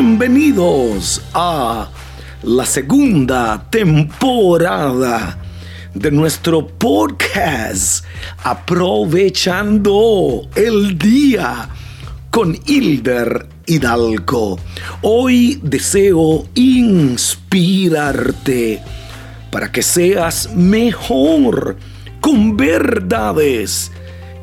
bienvenidos a la segunda temporada de nuestro podcast Aprovechando el Día con Hilder Hidalgo. Hoy deseo inspirarte para que seas mejor con verdades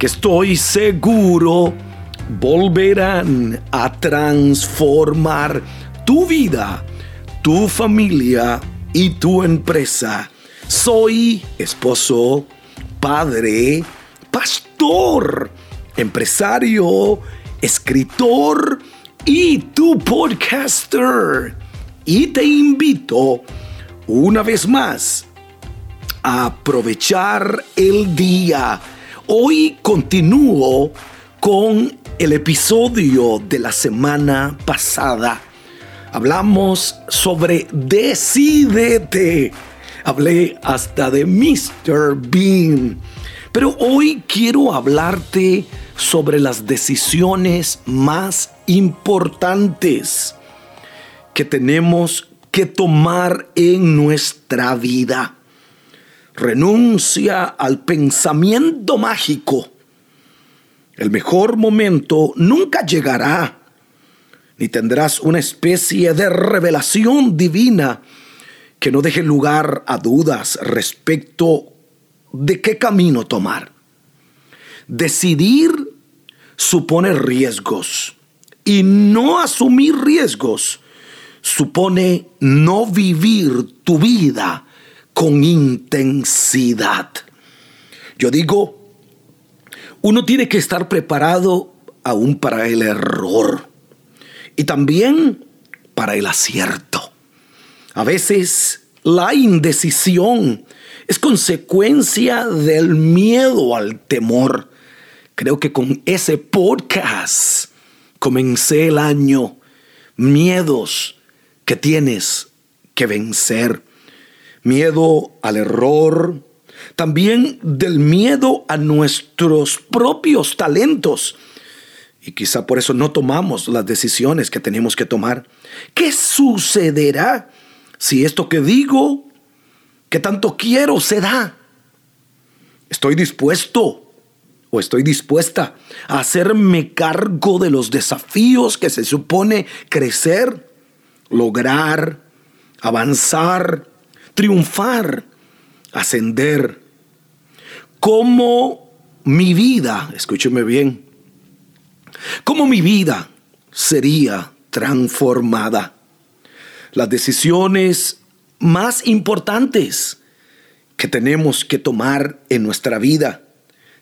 que estoy seguro volverán a transformar tu vida, tu familia y tu empresa. Soy esposo, padre, pastor, empresario, escritor y tu podcaster. Y te invito una vez más a aprovechar el día. Hoy continúo con el episodio de la semana pasada. Hablamos sobre Decídete. Hablé hasta de Mr. Bean. Pero hoy quiero hablarte sobre las decisiones más importantes que tenemos que tomar en nuestra vida. Renuncia al pensamiento mágico el mejor momento nunca llegará, ni tendrás una especie de revelación divina que no deje lugar a dudas respecto de qué camino tomar. Decidir supone riesgos y no asumir riesgos supone no vivir tu vida con intensidad. Yo digo, uno tiene que estar preparado aún para el error y también para el acierto. A veces la indecisión es consecuencia del miedo al temor. Creo que con ese podcast comencé el año. Miedos que tienes que vencer. Miedo al error, también del miedo a nuestros propios talentos. Y quizá por eso no tomamos las decisiones que tenemos que tomar. ¿Qué sucederá si esto que digo, que tanto quiero, se da? ¿Estoy dispuesto o estoy dispuesta a hacerme cargo de los desafíos que se supone crecer, lograr, avanzar, triunfar? Ascender, cómo mi vida, escúcheme bien, cómo mi vida sería transformada. Las decisiones más importantes que tenemos que tomar en nuestra vida,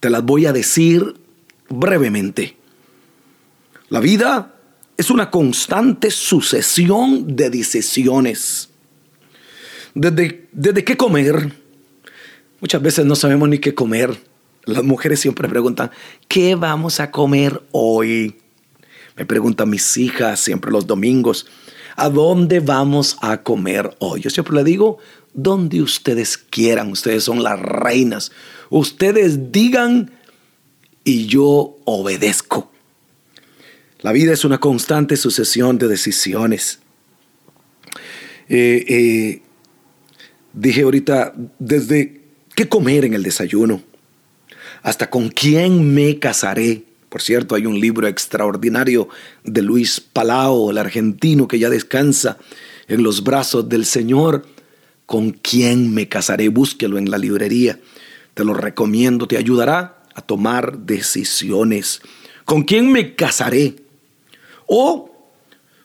te las voy a decir brevemente. La vida es una constante sucesión de decisiones. Desde, desde qué comer, Muchas veces no sabemos ni qué comer. Las mujeres siempre preguntan, ¿qué vamos a comer hoy? Me preguntan mis hijas siempre los domingos, ¿a dónde vamos a comer hoy? Yo siempre le digo, donde ustedes quieran, ustedes son las reinas. Ustedes digan y yo obedezco. La vida es una constante sucesión de decisiones. Eh, eh, dije ahorita, desde qué comer en el desayuno, hasta con quién me casaré. Por cierto, hay un libro extraordinario de Luis Palao, el argentino que ya descansa en los brazos del Señor. ¿Con quién me casaré? Búsquelo en la librería. Te lo recomiendo, te ayudará a tomar decisiones. ¿Con quién me casaré? O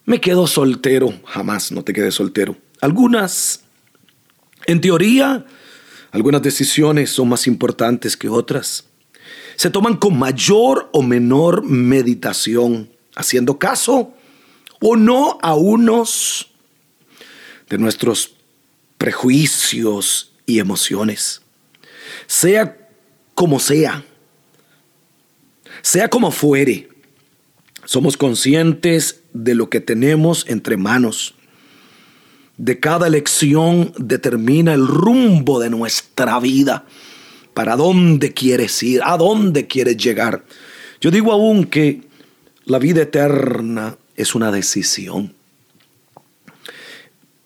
me quedo soltero. Jamás no te quedes soltero. Algunas, en teoría, algunas decisiones son más importantes que otras. Se toman con mayor o menor meditación, haciendo caso o no a unos de nuestros prejuicios y emociones. Sea como sea, sea como fuere, somos conscientes de lo que tenemos entre manos de cada elección determina el rumbo de nuestra vida. ¿Para dónde quieres ir? ¿A dónde quieres llegar? Yo digo aún que la vida eterna es una decisión.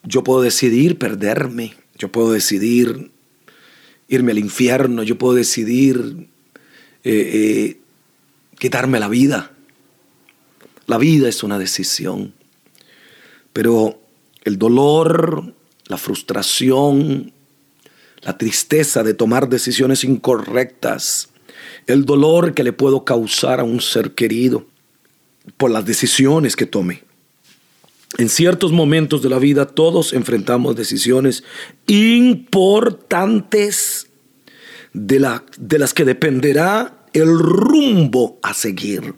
yo puedo decidir perderme, yo puedo decidir irme al infierno, yo puedo decidir eh, eh, quitarme la vida. La vida es una decisión, pero el dolor, la frustración, la tristeza de tomar decisiones incorrectas, el dolor que le puedo causar a un ser querido por las decisiones que tome. En ciertos momentos de la vida todos enfrentamos decisiones importantes de, la, de las que dependerá el rumbo a seguir.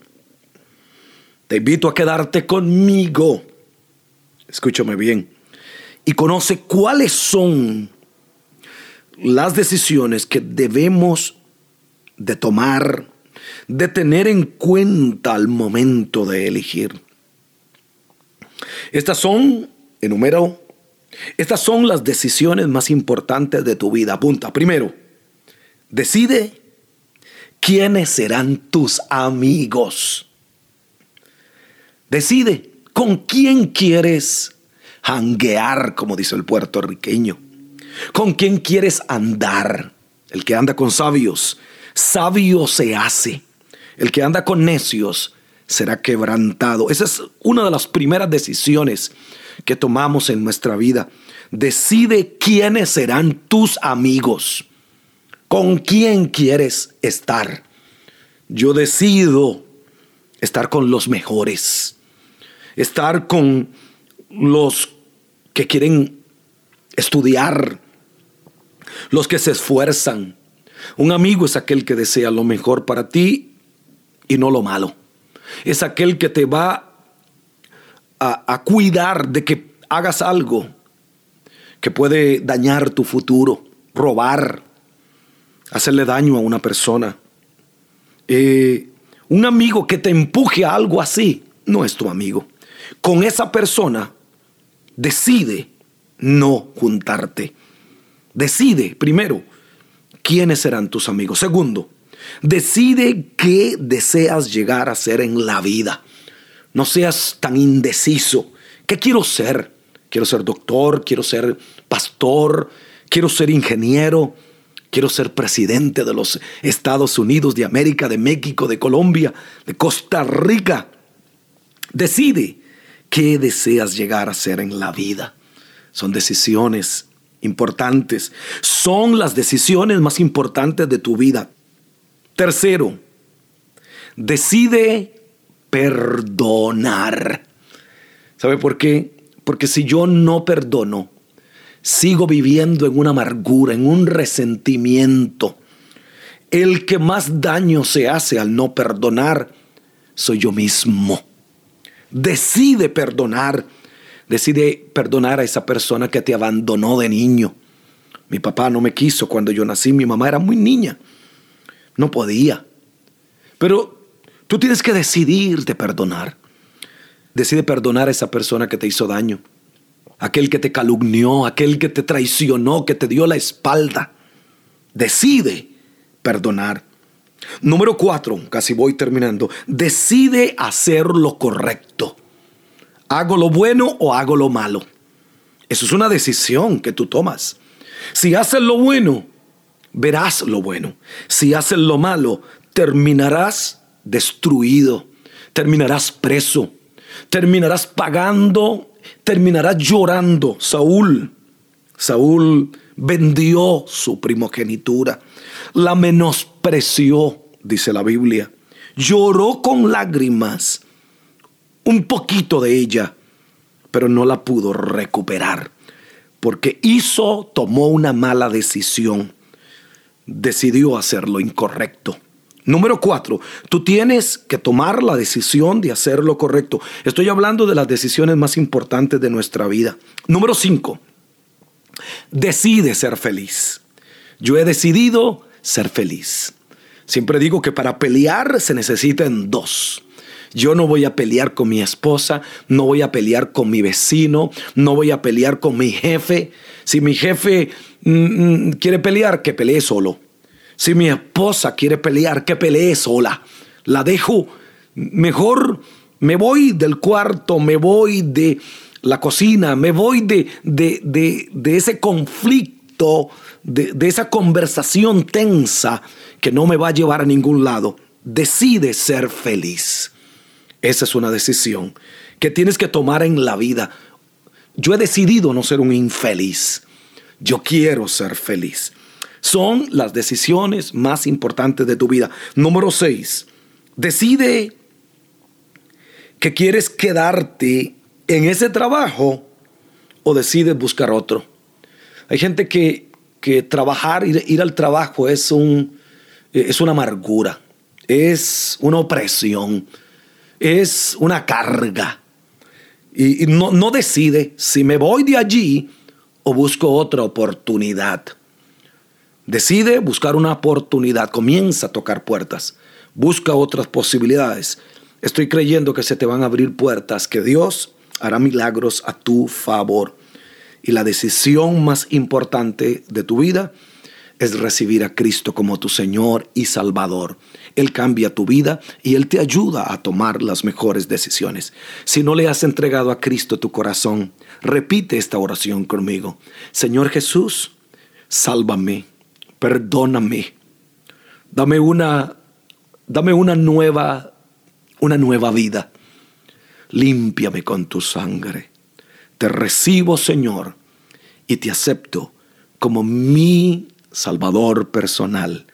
Te invito a quedarte conmigo. Escúchame bien. Y conoce cuáles son las decisiones que debemos de tomar, de tener en cuenta al momento de elegir. Estas son, enumero, estas son las decisiones más importantes de tu vida. Apunta, primero, decide quiénes serán tus amigos. Decide con quién quieres hanguear, como dice el puertorriqueño. Con quién quieres andar. El que anda con sabios, sabio se hace. El que anda con necios, será quebrantado. Esa es una de las primeras decisiones que tomamos en nuestra vida. Decide quiénes serán tus amigos. ¿Con quién quieres estar? Yo decido estar con los mejores. Estar con los que quieren estudiar. Los que se esfuerzan. Un amigo es aquel que desea lo mejor para ti y no lo malo es aquel que te va a, cuidar de que hagas algo que puede dañar tu futuro, robar, hacerle daño a una persona. Eh, un amigo que te empuje a algo así no es tu amigo. Con esa persona decide no juntarte. Decide, primero, quiénes serán tus amigos. Segundo, Decide qué deseas llegar a ser en la vida. No seas tan indeciso. ¿Qué quiero ser? Quiero ser doctor, quiero ser pastor, quiero ser ingeniero, quiero ser presidente de los Estados Unidos de América, de México, de Colombia, de Costa Rica. Decide qué deseas llegar a ser en la vida. Son decisiones importantes. Son las decisiones más importantes de tu vida. Tercero, decide perdonar. ¿Sabe por qué? Porque si yo no perdono, sigo viviendo en una amargura, en un resentimiento. El que más daño se hace al no perdonar soy yo mismo. Decide perdonar. Decide perdonar a esa persona que te abandonó de niño. Mi papá no me quiso cuando yo nací, mi mamá era muy niña. No podía. Pero tú tienes que decidir de perdonar. Decide perdonar a esa persona que te hizo daño. Aquel que te calumnió, aquel que te traicionó, que te dio la espalda. Decide perdonar. Número cuatro, casi voy terminando. Decide hacer lo correcto. ¿Hago lo bueno o hago lo malo? Eso es una decisión que tú tomas. Si haces lo bueno, verás lo bueno. Si haces lo malo, terminarás destruido, terminarás preso, terminarás pagando, terminarás llorando. Saúl, Saúl vendió su primogenitura, la menospreció, dice la Biblia, lloró con lágrimas un poquito de ella, pero no la pudo recuperar, porque hizo, tomó una mala decisión decidió hacer lo incorrecto. Número cuatro, tú tienes que tomar la decisión de hacer lo correcto. Estoy hablando de las decisiones más importantes de nuestra vida. Número cinco, decide ser feliz. Yo he decidido ser feliz. Siempre digo que para pelear se necesitan dos. Yo no voy a pelear con mi esposa, no voy a pelear con mi vecino, no voy a pelear con mi jefe. Si mi jefe mm, mm, quiere pelear, que pelee solo. Si mi esposa quiere pelear, que pelee sola. La dejo. Mejor me voy del cuarto, me voy de, la cocina, me voy de, de, ese conflicto, de, de esa conversación tensa que no me va a llevar a ningún lado. Decide ser feliz. Esa es una decisión que tienes que tomar en la vida. Yo he decidido no ser un infeliz. Yo quiero ser feliz. Son las decisiones más importantes de tu vida. Número 6. Decide que quieres quedarte en ese trabajo o decides buscar otro. Hay gente que, que trabajar, ir, ir, al trabajo es, un, es una amargura, es una opresión, es una carga. Y, y no, no decide si me voy de allí o busco otra oportunidad. Decide buscar una oportunidad, comienza a tocar puertas, busca otras posibilidades. Estoy creyendo que se te van a abrir puertas, que Dios hará milagros a tu favor. Y la decisión más importante de tu vida es recibir a Cristo como tu Señor y Salvador. Él cambia tu vida y Él te ayuda a tomar las mejores decisiones. Si no le has entregado a Cristo tu corazón, repite esta oración conmigo. Señor Jesús, sálvame, perdóname, dame una, dame una nueva, una nueva vida. Límpiame con tu sangre. Te recibo, Señor, y te acepto como mi Salvador personal.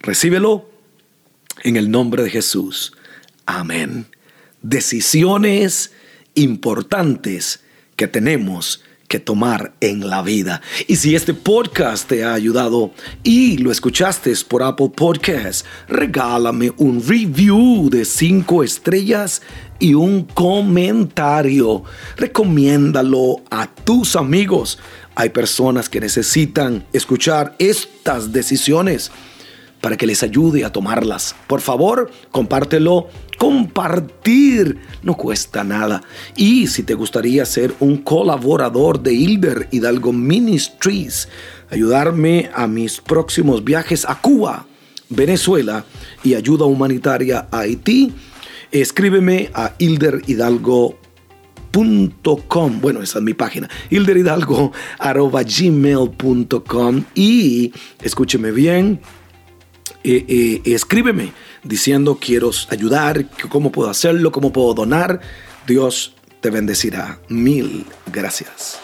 Recíbelo en el nombre de Jesús. Amén. Decisiones importantes que tenemos que tomar en la vida. Y si este podcast te ha ayudado y lo escuchaste por Apple Podcasts, regálame un review de 5 estrellas y un comentario. Recomiéndalo a tus amigos. Hay personas que necesitan escuchar estas decisiones para que les ayude a tomarlas. Por favor, compártelo. Compartir no cuesta nada. Y si te gustaría ser un colaborador de Hilder Hidalgo Ministries, ayudarme a mis próximos viajes a Cuba, Venezuela y ayuda humanitaria a Haití, escríbeme a Hilder Hidalgo bueno, esa es mi página, hilderidalgo.gmail.com y escúcheme bien, eh, eh, escríbeme diciendo quiero ayudar, cómo puedo hacerlo, cómo puedo donar. Dios te bendecirá. Mil gracias.